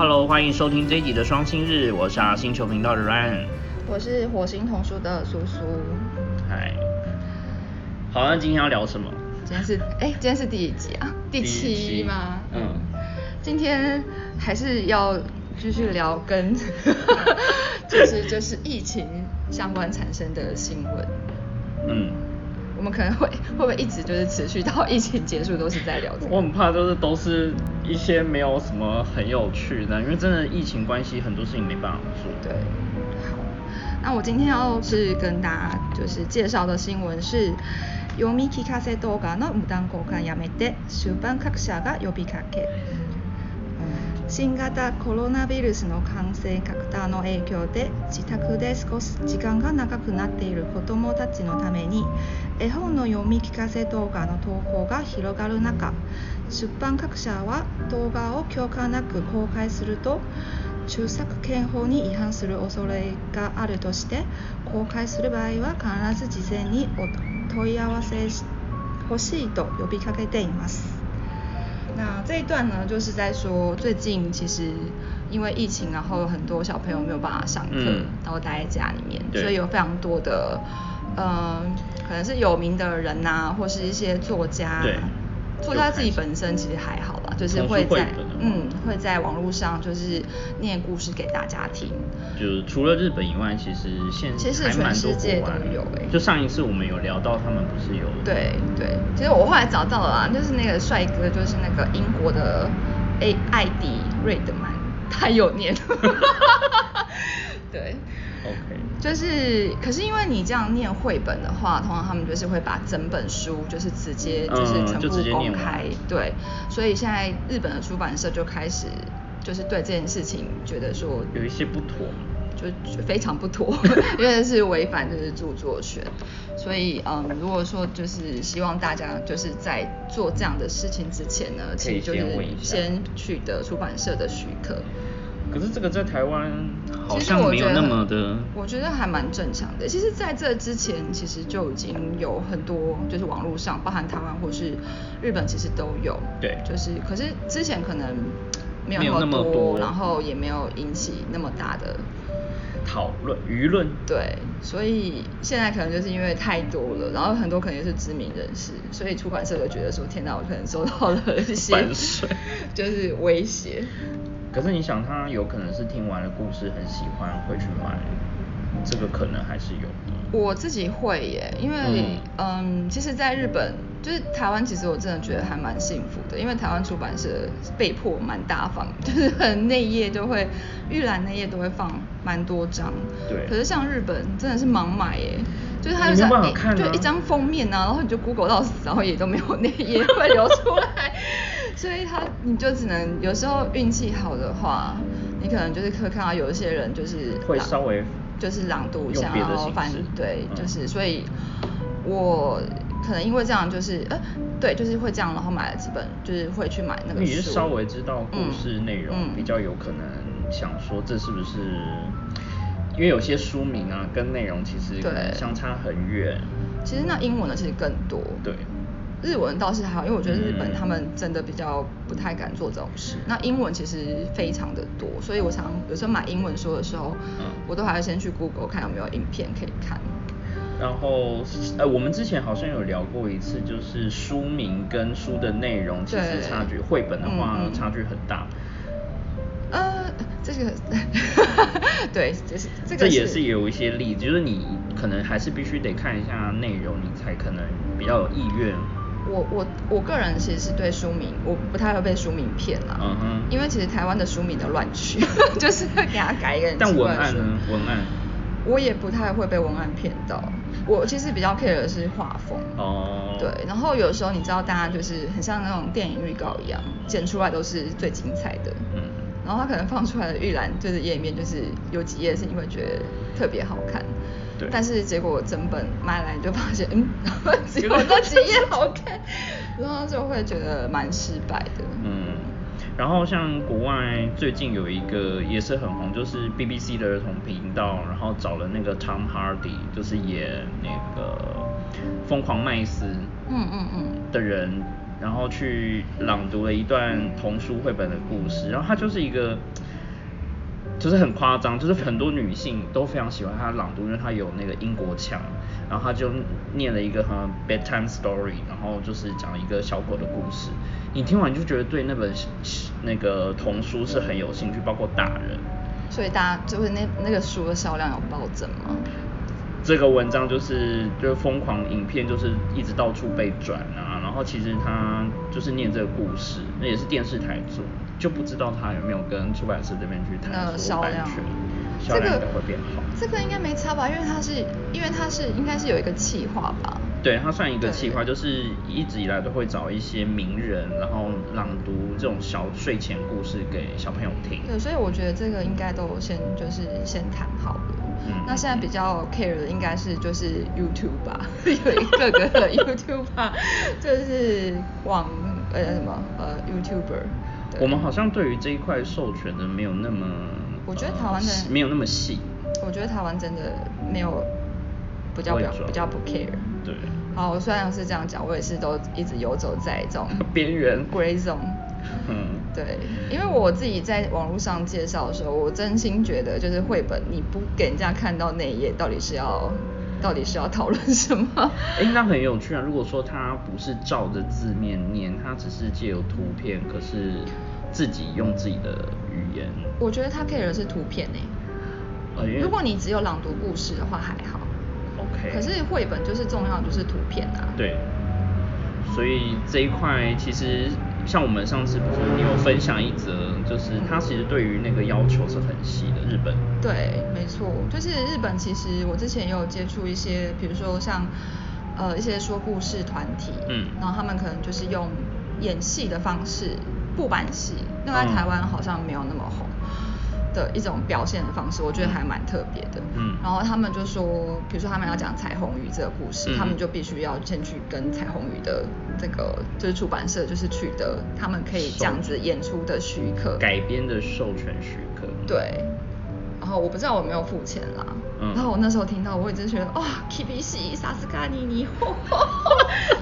Hello，欢迎收听这一集的双星日，我是阿星球频道的 Ryan。我是火星童书的苏苏。嗨，好，那今天要聊什么？今天是哎，今天是第几集啊？第七吗？嗯。今天还是要继续聊跟，就是就是疫情相关产生的新闻。嗯。我们可能会会不会一直就是持续到疫情结束都是在聊这个？我很怕就是都是一些没有什么很有趣的，因为真的疫情关系，很多事情没办法做。对。好，那我今天要是跟大家就是介绍的新闻是。読み聞かせ動画の無断交換やめて出版各社が呼びかけ 新型コロナウイルスの感染拡大の影響で自宅で過ごす時間が長くなっている子どもたちのために絵本の読み聞かせ動画の投稿が広がる中出版各社は動画を許可なく公開すると著作権法に違反する恐れがあるとして公開する場合は必ず事前にお問い合わせ欲しいと呼びかけています。那这一段呢，就是在说最近其实因为疫情，然后很多小朋友没有办法上课，然后待在家里面，所以有非常多的，嗯，可能是有名的人呐，或是一些作家。作家自己本身其实还好吧，就是会在嗯会在网络上就是念故事给大家听。就是除了日本以外，其实现其实全世界都有诶。就上一次我们有聊到，他们不是有对对，其实我后来找到了啊，就是那个帅哥，就是那个英国的艾艾迪瑞德曼，他有念。对。就是，可是因为你这样念绘本的话，通常他们就是会把整本书就是直接就是全部公开，对，所以现在日本的出版社就开始就是对这件事情觉得说有一些不妥，就非常不妥，因为是违反就是著作权，所以嗯，如果说就是希望大家就是在做这样的事情之前呢，其实就是先取得出版社的许可。可是这个在台湾好像没有那么的，我觉得还蛮正常的。其实在这之前，其实就已经有很多，就是网络上，包含台湾或是日本，其实都有。对，就是可是之前可能没有那么多，然后也没有引起那么大的讨论舆论。对，所以现在可能就是因为太多了，然后很多可能也是知名人士，所以出版社就觉得说，天哪，我可能受到了一些 就是威胁。可是你想，他有可能是听完了故事很喜欢，会去买，这个可能还是有的。我自己会耶，因为嗯，其实，在日本就是台湾，其实我真的觉得还蛮幸福的，因为台湾出版社被迫蛮大方，就是很内页就会预览内页都会放蛮多张。对。可是像日本真的是盲买耶，就是他就是就一张封面啊，然后你就 Google 到死，然后也都没有内页会流出来。所以他你就只能有时候运气好的话，你可能就是会看到有一些人就是会稍微就是朗读一下，然后反对，就是所以，我可能因为这样就是呃对，就是会这样，然后买了几本，就是会去买那个书。你是稍微知道故事内容，比较有可能想说这是不是？因为有些书名啊跟内容其实相差很远。其实那英文的其实更多。对。日文倒是还好，因为我觉得日本他们真的比较不太敢做这种事。那英文其实非常的多，所以我常有时候买英文书的时候，我都还要先去 Google 看有没有影片可以看。然后，呃，我们之前好像有聊过一次，就是书名跟书的内容其实差距，绘本的话差距很大。呃，这个，对，就是这个。这也是有一些例子，就是你可能还是必须得看一下内容，你才可能比较有意愿。我我我个人其实是对书名，我不太会被书名骗啦。嗯哼。因为其实台湾的书名都乱取，就是会给他改一个。但文案呢？文案。我也不太会被文案骗到。我其实比较 care 的是画风。哦。对，然后有时候你知道，大家就是很像那种电影预告一样，剪出来都是最精彩的。嗯。然后他可能放出来的预览就是页面，就是有几页是你会觉得特别好看。对但是结果整本买来就发现，嗯，只有这几页好看，然后就会觉得蛮失败的。嗯，然后像国外最近有一个也是很红，就是 BBC 的儿童频道，然后找了那个 Tom Hardy，就是演那个疯狂麦斯，嗯嗯嗯的人，然后去朗读了一段童书绘本的故事，然后他就是一个。就是很夸张，就是很多女性都非常喜欢他朗读，因为他有那个英国腔，然后他就念了一个很 bedtime story，然后就是讲一个小狗的故事，你听完就觉得对那本那个童书是很有兴趣，包括大人。所以大家就是那那个书的销量有暴增吗？这个文章就是就是疯狂影片，就是一直到处被转啊，然后其实他就是念这个故事，那也是电视台做，就不知道他有没有跟出版社这边去谈说版权，销量应该会变好。这个应该没差吧？因为他是因为他是应该是有一个企划吧？对，它算一个企划，就是一直以来都会找一些名人，然后朗读这种小睡前故事给小朋友听。对，所以我觉得这个应该都先就是先谈好了。嗯。那现在比较 care 的应该是就是 YouTube 吧，有一个个的 YouTube 吧，就是网呃什么呃 YouTuber。我们好像对于这一块授权的没有那么，我觉得台湾的没有那么细。我觉得台湾真的没有。比较比较比较不 care。对。好，我虽然是这样讲，我也是都一直游走在这种边缘 gray zone。嗯。对，因为我自己在网络上介绍的时候，我真心觉得就是绘本，你不给人家看到那一页，到底是要到底是要讨论什么？哎，那很有趣啊！如果说他不是照着字面念，他只是借由图片，可是自己用自己的语言。我觉得他 care 的是图片呢。如果你只有朗读故事的话，还好。可是绘本就是重要，就是图片啊。对，所以这一块其实像我们上次不是你有分享一则，就是他其实对于那个要求是很细的。日本。对，没错，就是日本其实我之前也有接触一些，比如说像呃一些说故事团体，嗯，然后他们可能就是用演戏的方式，布板戏，那在台湾好像没有那么红。的一种表现的方式，我觉得还蛮特别的。嗯，然后他们就说，比如说他们要讲彩虹鱼这个故事，他们就必须要先去跟彩虹鱼的这个就是出版社，就是取得他们可以这样子演出的许可，改编的授权许可。对。然后我不知道我没有付钱啦。嗯。然后我那时候听到，我也就觉得哇，K B C 萨斯卡尼尼，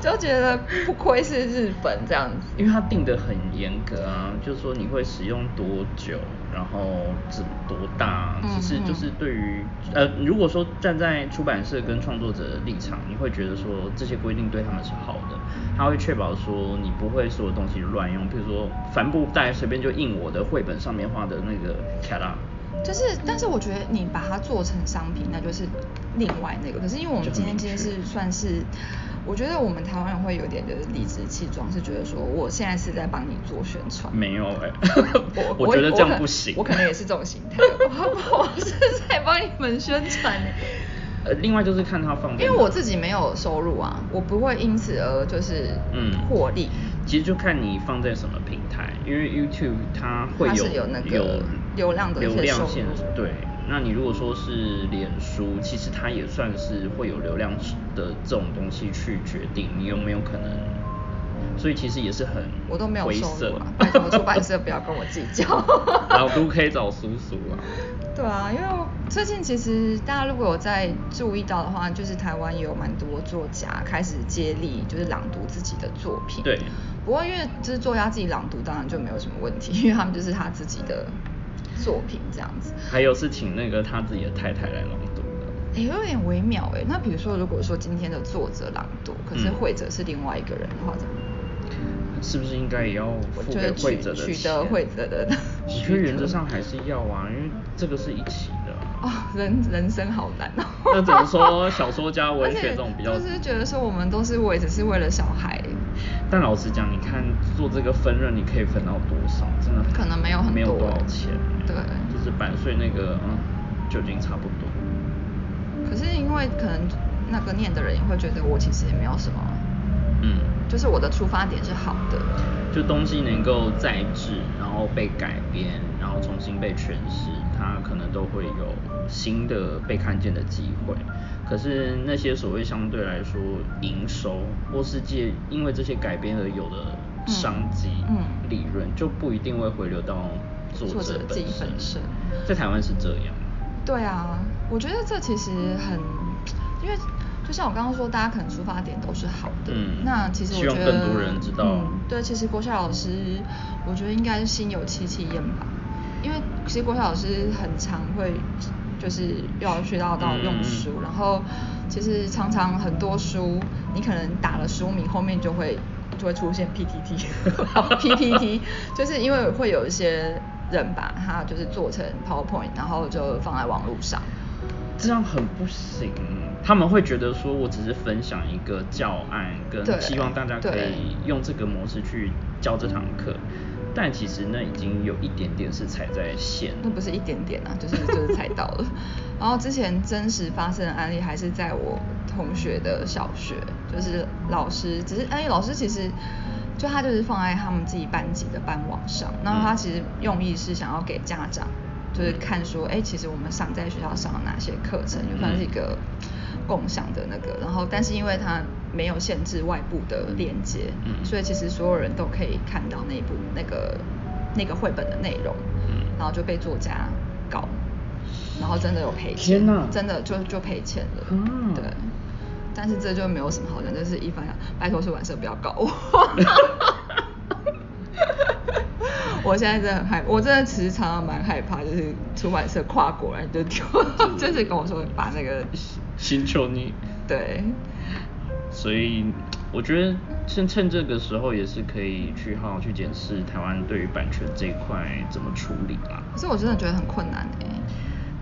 就觉得不愧是日本这样子。因为他定的很严格啊，就是说你会使用多久。然后只多大？只是就是对于呃，如果说站在出版社跟创作者的立场，你会觉得说这些规定对他们是好的，他会确保说你不会所有东西乱用，比如说帆布袋随便就印我的绘本上面画的那个卡拉。就是，但是我觉得你把它做成商品，那就是另外那个。可是因为我们今天今天是算是。我觉得我们台湾人会有点的理直气壮，是觉得说我现在是在帮你做宣传。没有哎，我 我觉得这样不行。我可能也是这种心态，我是在帮你们宣传。呃，另外就是看他放，因为我自己没有收入啊，我不会因此而就是嗯获利。其实就看你放在什么平台，因为 YouTube 它会有有那个流量的流量限制，对。那你如果说是脸书，其实它也算是会有流量的这种东西去决定你有没有可能，所以其实也是很我都没有收入啊，拜托出版社不要跟我计较。老都可以找叔叔啊。对啊，因为最近其实大家如果有在注意到的话，就是台湾也有蛮多作家开始接力，就是朗读自己的作品。对。不过因为就是作家自己朗读，当然就没有什么问题，因为他们就是他自己的。作品这样子，还有是请那个他自己的太太来朗读的，哎，有点微妙哎。那比如说，如果说今天的作者朗读，可是会者是另外一个人的话，怎么？是不是应该也要付给会者的取得会者的？我觉得原则上还是要啊，因为这个是一起的。哦，人人生好难哦。那只能说小说家文学 这种比较？就是觉得说我们都是为只是为了小孩。但老实讲，你看做这个分润，你可以分到多少？真的可能没有很多，没有多少钱。对，就是版税那个，嗯，就已经差不多。可是因为可能那个念的人也会觉得我其实也没有什么，嗯，就是我的出发点是好的。就东西能够再制，然后被改编，然后重新被诠释，它可能都会有新的被看见的机会。可是那些所谓相对来说营收或世界因为这些改编而有的商机、利润，就不一定会回流到作者本身。在台湾是这样。对啊，我觉得这其实很，因为就像我刚刚说，大家可能出发点都是好的。嗯。那其实我觉得，更多人知道。对，其实郭笑老师，我觉得应该是心有戚戚焉吧。因为其实国小老师很常会就是要学到到用书，然后其实常常很多书你可能打了书名后面就会就会出现 PPT，PPT 就是因为会有一些人把它就是做成 PowerPoint，然后就放在网络上。这样很不行，他们会觉得说我只是分享一个教案，跟希望大家可以用这个模式去教这堂课，但其实那已经有一点点是踩在线。那不是一点点啊，就是就是踩到了。然后之前真实发生的案例还是在我同学的小学，就是老师只是因为老师其实就他就是放在他们自己班级的班网上，然后他其实用意是想要给家长。就是看说，哎，其实我们上在学校上了哪些课程，就算是一个共享的那个，然后但是因为它没有限制外部的连接，嗯。所以其实所有人都可以看到那部那个那个绘本的内容，嗯。然后就被作家告，然后真的有赔钱，真的就就赔钱了，嗯对，但是这就没有什么好讲，就是一般拜托出版社不要告我。我现在真的很害，我真的其实常常蛮害怕，就是出版社跨国人就丢，就是跟我说把那个星球 你对，所以我觉得趁趁这个时候也是可以去好好去检视台湾对于版权这一块怎么处理啦。可是我真的觉得很困难哎。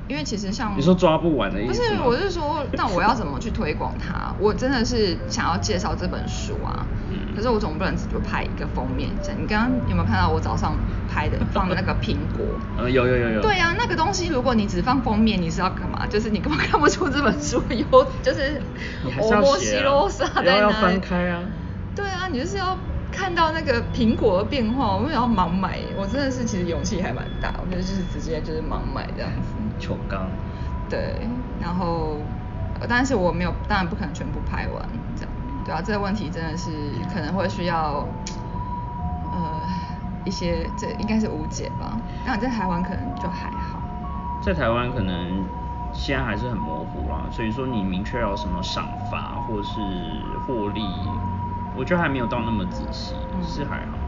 因为其实像你说抓不完的意思，不是，我是说，那我要怎么去推广它？我真的是想要介绍这本书啊，可是我总不能只就拍一个封面。你刚刚有没有看到我早上拍的 放的那个苹果？呃，有有有有。对呀，那个东西如果你只放封面，你是要干嘛？就是你根本看不出这本书有，就是欧莫西罗萨在哪？要翻开啊。对啊，你就是要看到那个苹果的变化，我为要盲买？我真的是其实勇气还蛮大，我觉得就是直接就是盲买这样子。球缸，对，然后，但是我没有，当然不可能全部拍完，这样，对啊，这个问题真的是可能会需要，呃，一些这应该是无解吧。那你在台湾可能就还好，在台湾可能现在还是很模糊啦，所以说你明确要什么赏罚或是获利，我觉得还没有到那么仔细，是还好，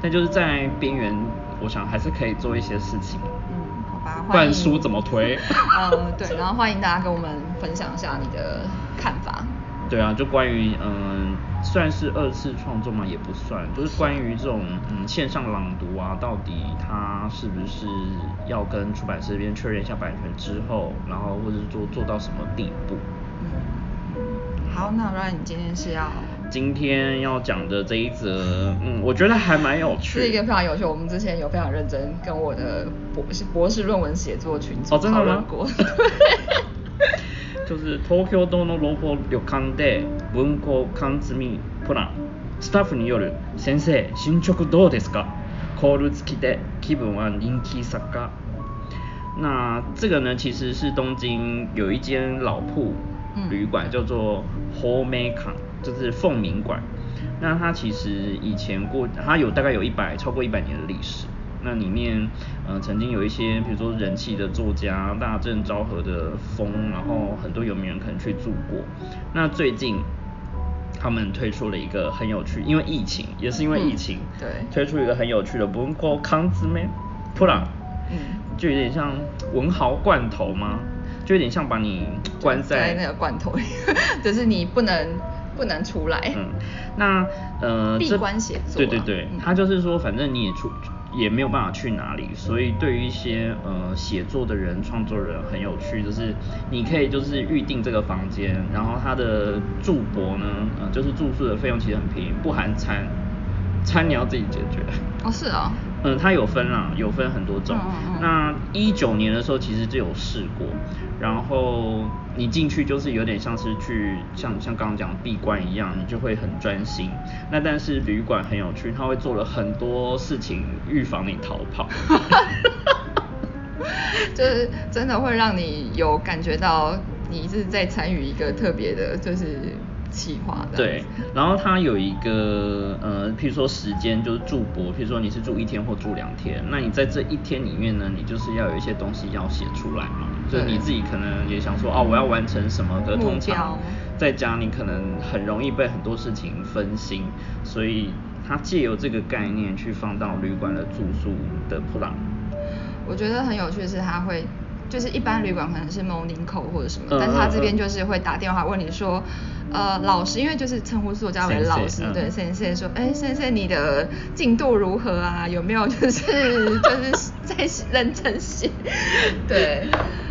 但就是在边缘，我想还是可以做一些事情。灌输怎么推？嗯，对，然后欢迎大家跟我们分享一下你的看法。对啊，就关于嗯，算是二次创作嘛，也不算，就是关于这种嗯线上朗读啊，到底它是不是要跟出版社这边确认一下版权之后，然后或者是做做到什么地步？嗯，好，那 Ryan，你今天是要？今天要讲的这一则，嗯，我觉得还蛮有趣，是一个非常有趣。我们之前有非常认真跟我的博士博士论文写作群组讨论过。就是東京都のロボ旅館で文庫缶詰プランスタッフによる先生進捗どうですかコール付きで気分は人気作家。那这个呢，其实是东京有一间老铺旅馆，叫做 Home k a 就是凤鸣馆，那它其实以前过，它有大概有一百超过一百年的历史。那里面，呃，曾经有一些，比如说人气的作家，大正昭和的风，然后很多有名人可能去住过。那最近，他们推出了一个很有趣，因为疫情，也是因为疫情，对，推出一个很有趣的，不用过康兹咩，普朗，嗯，就有点像文豪罐头吗？就有点像把你关在那个罐头里，就是你不能。不能出来。嗯，那呃，闭关写作。对对对，他就是说，反正你也出也没有办法去哪里，所以对于一些呃写作的人、创作人很有趣，就是你可以就是预定这个房间，然后他的住博呢，呃，就是住宿的费用其实很便宜，不含餐，餐你要自己解决。哦，是啊。嗯，它有分啦，有分很多种。那一九年的时候其实就有试过，然后你进去就是有点像是去像像刚刚讲闭关一样，你就会很专心。那但是旅馆很有趣，他会做了很多事情预防你逃跑。就是真的会让你有感觉到你是在参与一个特别的，就是。计划的。对，然后它有一个呃，譬如说时间就是住博，譬如说你是住一天或住两天，那你在这一天里面呢，你就是要有一些东西要写出来嘛，就是你自己可能也想说哦，我要完成什么的，通常在家你可能很容易被很多事情分心，所以它借由这个概念去放到旅馆的住宿的 plan。我觉得很有趣的是，他会就是一般旅馆可能是 morning call 或者什么，嗯但是他这边就是会打电话问你说，呃，老师，因为就是称呼作家为老师，嗯对，先生说，哎，先生你的进度如何啊？有没有就是 就是在认真写？对。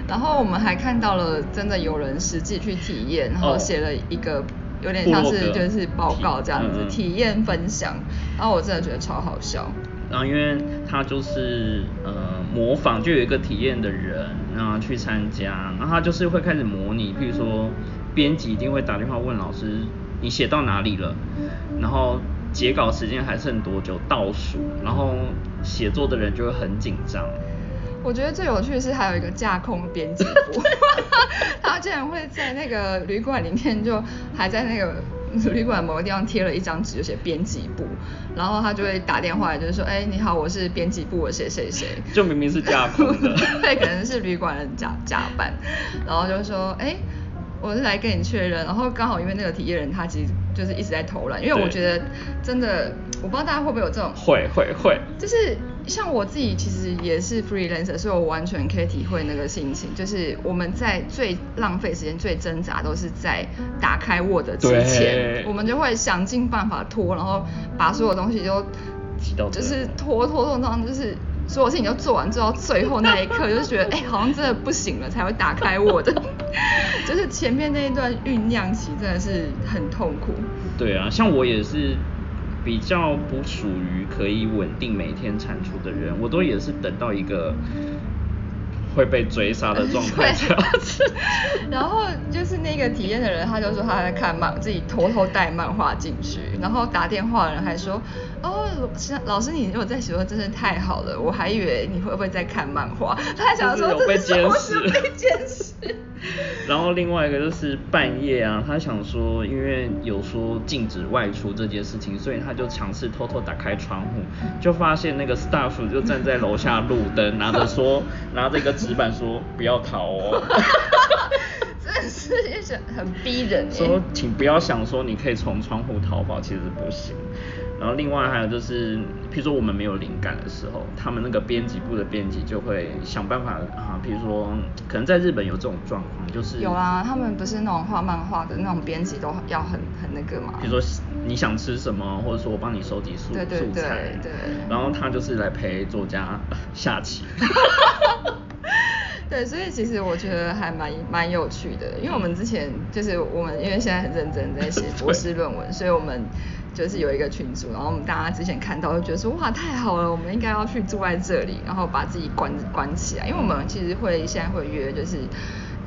然后我们还看到了真的有人实际去体验，然后哦写了一个有点像是就是报告这样子体验分享，然后我真的觉得超好笑。然后因为他就是呃模仿，就有一个体验的人，然后去参加，然后他就是会开始模拟，譬如说编辑一定会打电话问老师你写到哪里了，然后截稿时间还剩多久倒数，然后写作的人就会很紧张。我觉得最有趣的是还有一个架空编辑部，他竟然会在那个旅馆里面就还在那个旅馆某个地方贴了一张纸，就写编辑部，然后他就会打电话，就是说，哎，你好，我是编辑部的谁谁谁，就明明是架空的 对，可能是旅馆人假假扮，然后就说，哎。我是来跟你确认，然后刚好因为那个体验人他其实就是一直在偷懒，因为我觉得真的，我不知道大家会不会有这种会会会，就是像我自己其实也是 freelancer，所以我完全可以体会那个心情。就是我们在最浪费时间、最挣扎，都是在打开 Word 之前，我们就会想尽办法拖，然后把所有东西都就是拖拖拖拖，就是所有事情都做完，做到最后那一刻，就是觉得哎、好像真的不行了，才会打开 Word。就是前面那一段酝酿期真的是很痛苦。对啊，像我也是比较不属于可以稳定每天产出的人，我都也是等到一个会被追杀的状态才要吃。然后就是那个体验的人，他就说他在看漫，自己偷偷带漫画进去，然后打电话的人还说，哦，老师你如果在写作真是太好了，我还以为你会不会在看漫画，他还想说就是有被这是什么监视被监视。然后另外一个就是半夜啊，他想说，因为有说禁止外出这件事情，所以他就尝试偷偷打开窗户，就发现那个 staff 就站在楼下路灯，拿着说 拿着一个纸板说不要逃哦。真的是一种很逼人耶说请不要想说你可以从窗户逃跑，其实不行。然后另外还有就是，譬如说我们没有灵感的时候，他们那个编辑部的编辑就会想办法啊，譬如说可能在日本有这种状况，就是有啊，他们不是那种画漫画的那种编辑都要很很那个嘛。比如说你想吃什么，或者说我帮你收集素素材，对对然后他就是来陪作家下棋。对，所以其实我觉得还蛮蛮有趣的，因为我们之前就是我们因为现在很认真在写博士论文，所以我们就是有一个群组，然后我们大家之前看到就觉得说哇太好了，我们应该要去住在这里，然后把自己关关起来，因为我们其实会现在会约就是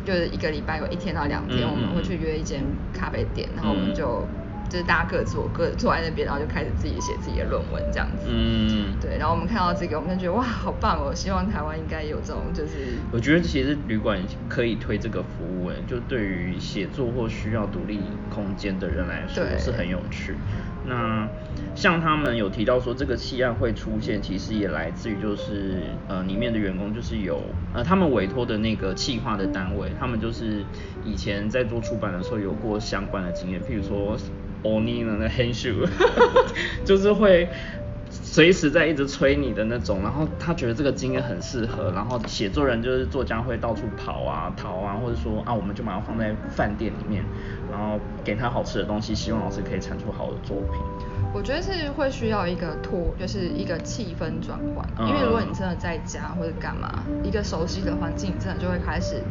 就是一个礼拜有一天到两天，嗯我们会去约一间咖啡店，然后我们嗯就。就是大家各坐各坐在那边，然后就开始自己写自己的论文这样子。嗯，对，然后我们看到这个，我们就觉得哇，好棒哦！希望台湾应该有这种就是我觉得其实旅馆可以推这个服务，哎，就对于写作或需要独立空间的人来说是很有趣。那像他们有提到说，这个弃案会出现，其实也来自于就是呃里面的员工就是有呃他们委托的那个企划的单位，他们就是以前在做出版的时候有过相关的经验，譬如说欧尼呢那黑秀，就是会。随时在一直催你的那种，然后他觉得这个经验很适合，然后写作人就是作家会到处跑啊、逃啊，或者说啊，我们就把它放在饭店里面，然后给他好吃的东西，希望老师可以产出好的作品。我觉得是会需要一个拖，就是一个气氛转换。因为如果你真的在家或者干嘛，一个熟悉的环境，真的就会开始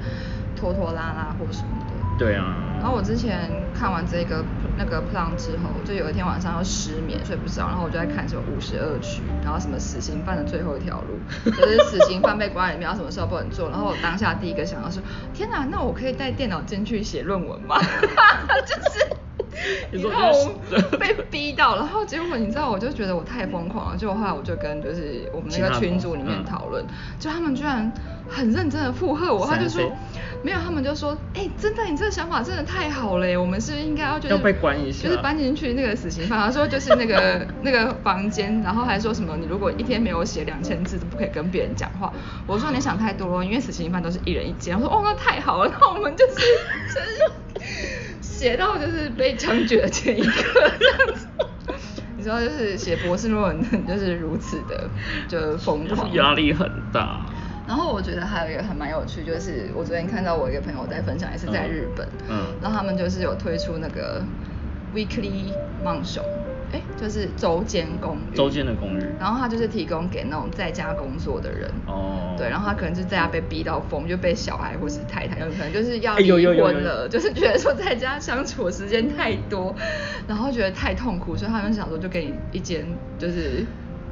拖拖拉拉或什么的。对啊。然后我之前看完这个那个 plan 之后，就有一天晚上要失眠睡不着，然后我就在看什么五十二区，然后什么死刑犯的最后一条路，就是死刑犯被关里面，要什么时候不能做。然后我当下第一个想到是，天哪，那我可以带电脑进去写论文吗？哈 哈就是。你说你知道就是我 被逼到，然后结果你知道，我就觉得我太疯狂了。结果后来我就跟就是我们那个群组里面讨论，就他们居然很认真的附和我，他就说没有，他们就说，哎、真的，你这个想法真的太好了耶，我们是应该要就是要被关一下就是搬进去那个死刑犯，他说就是那个 那个房间，然后还说什么你如果一天没有写两千字，都不可以跟别人讲话。我说你想太多了，因为死刑犯都是一人一间。我说哦，那太好了，那我们就是就是。写到就是被枪决的前一刻这样子，你知道，就是写博士论文就是如此的，就疯狂，压力很大。然后我觉得还有一个还蛮有趣，就是我昨天看到我一个朋友在分享，也是在日本，嗯，然后他们就是有推出那个 weekly 梦熊，哎，就是周间公寓，周间的公寓，然后他就是提供给那种在家工作的人，哦，对，然后他可能是在家被逼到疯，就被小孩或是太太，有可能就是要离婚了，就是觉得说在家相处的时间太多，然后觉得太痛苦，所以他们想说就给你一间就是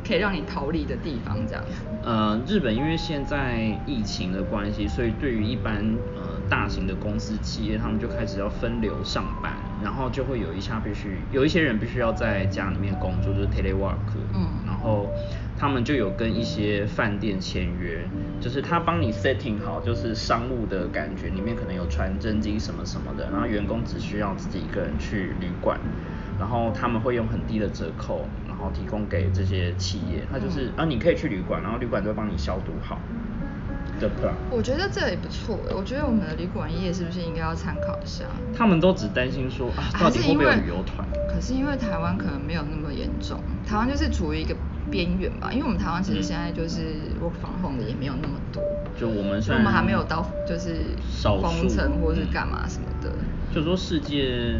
可以让你逃离的地方这样子。呃，日本因为现在疫情的关系，所以对于一般呃大型的公司企业，他们就开始要分流上班，然后就会有一下必须有一些人必须要在家里面工作，就是 telework，嗯，然后他们就有跟一些饭店签约，就是他帮你 setting 好，就是商务的感觉，里面可能有传真机什么什么的，然后员工只需要自己一个人去旅馆，然后他们会用很低的折扣。然后提供给这些企业，他就是啊，你可以去旅馆，然后旅馆都会帮你消毒好。对不对？我觉得这也不错我觉得我们的旅馆业是不是应该要参考一下？他们都只担心说啊，到底会不会有旅游团？可是因为台湾可能没有那么严重，台湾就是处于一个边缘吧。因为我们台湾其实现在就是我防控的也没有那么多。就我们，我们还没有到就是封城或是干嘛什么的。就说世界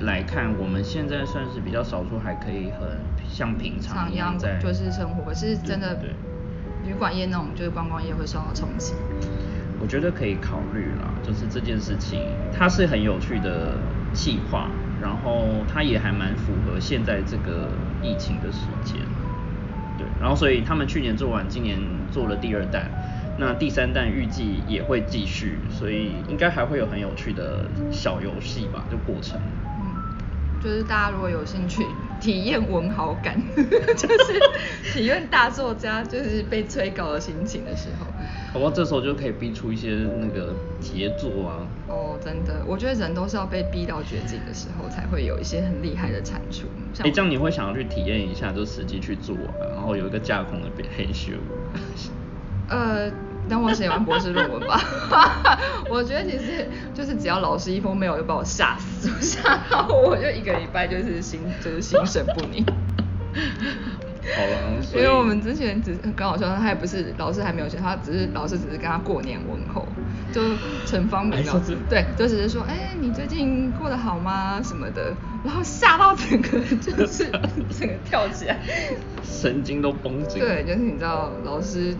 来看，我们现在算是比较少数，还可以很像平常一样在就是生活，可是真的。对旅馆业那种就是观光业会受到冲击，我觉得可以考虑啦，就是这件事情它是很有趣的计划，然后它也还蛮符合现在这个疫情的时间，对，然后所以他们去年做完，今年做了第二弹，那第三弹预计也会继续，所以应该还会有很有趣的小游戏吧，就过程。就是大家如果有兴趣体验文豪感，就是体验大作家就是被催稿的心情的时候，好吧，这时候就可以逼出一些那个杰作啊。哦，真的，我觉得人都是要被逼到绝境的时候，才会有一些很厉害的产出。哎，这样你会想要去体验一下，就实际去做，然后有一个架空的黑修。呃。等我写完博士论文吧，我觉得其实就是只要老师一封没有就把我吓死，吓到我就一个礼拜就是心就是心神不宁。好了，因为我们之前只刚好说他也不是老师还没有写，他只是老师只是跟他过年问候，就陈方明老师对，就只是说哎你最近过得好吗什么的，然后吓到整个就是整个跳起来，神经都绷紧。对，就是你知道老师。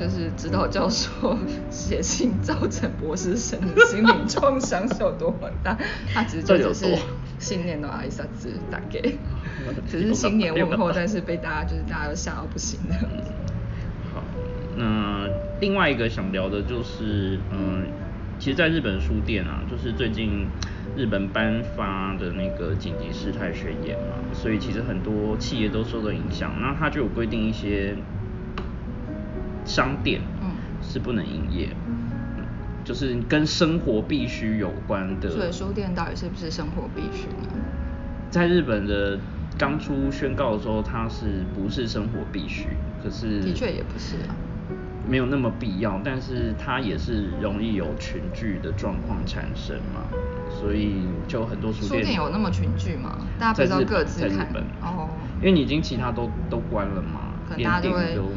就是指导教授写信造成博士生的心理创伤是有多大？他只是就 只是新年的挨萨子打给，只是新年问候，但是被大家就是大家都吓到不行的。好，那另外一个想聊的就是，嗯，其实，在日本书店啊，就是最近日本颁发的那个紧急事态宣言嘛，所以其实很多企业都受到影响，那他就有规定一些。商店是不能营业，就是跟生活必须有关的。所以书店到底是不是生活必须呢？在日本的刚出宣告的时候，它是不是生活必须？可是的确也不是啊，没有那么必要，但是它也是容易有群聚的状况产生嘛，所以就很多书店。书店有那么群聚吗？大家不知道各自看哦，因为你已经其他都都关了嘛，可能大家就会哦。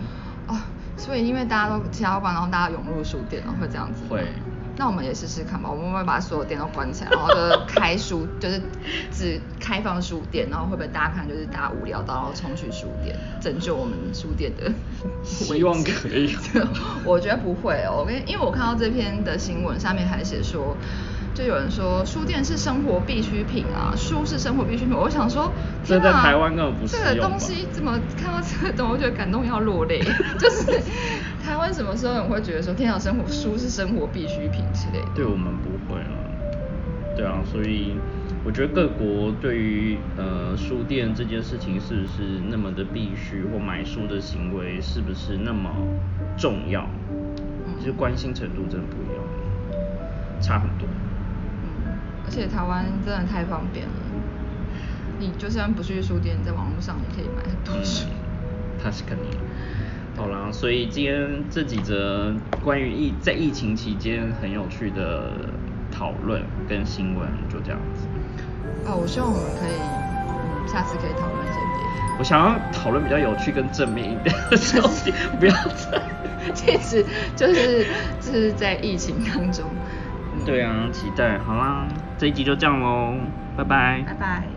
所以，因为大家都其他关，然后大家涌入书店，然后会这样子。会。那我们也试试看吧，我们会把所有店都关起来，然后就开书，就是只开放书店，然后会不会大家看就是大家无聊到然后冲去书店，拯救我们书店的？希望可以。我觉得不会哦，因为因为我看到这篇的新闻上面还写说。就有人说书店是生活必需品啊，书是生活必需品。我想说，这在台湾根本不是。这个东西怎么看到这个东西，我觉得感动要落泪。就是台湾什么时候人会觉得说，天啊，生活书是生活必需品之类的？对我们不会了。对啊，所以我觉得各国对于呃书店这件事情是不是那么的必须，或买书的行为是不是那么重要，其实关心程度真的不一样，差很多。而且台湾真的太方便了。你就算不去书店在网络上也可以买很多书。它是肯定好啦所以今天这几则关于疫在疫情期间很有趣的讨论跟新闻就这样子。啊我希望我们可以下次可以讨论一些我想要讨论比较有趣跟正面一点的消息不要再。这次就是就是在疫情当中。对啊期待。好啦。这一集就这样喽，拜拜，拜拜。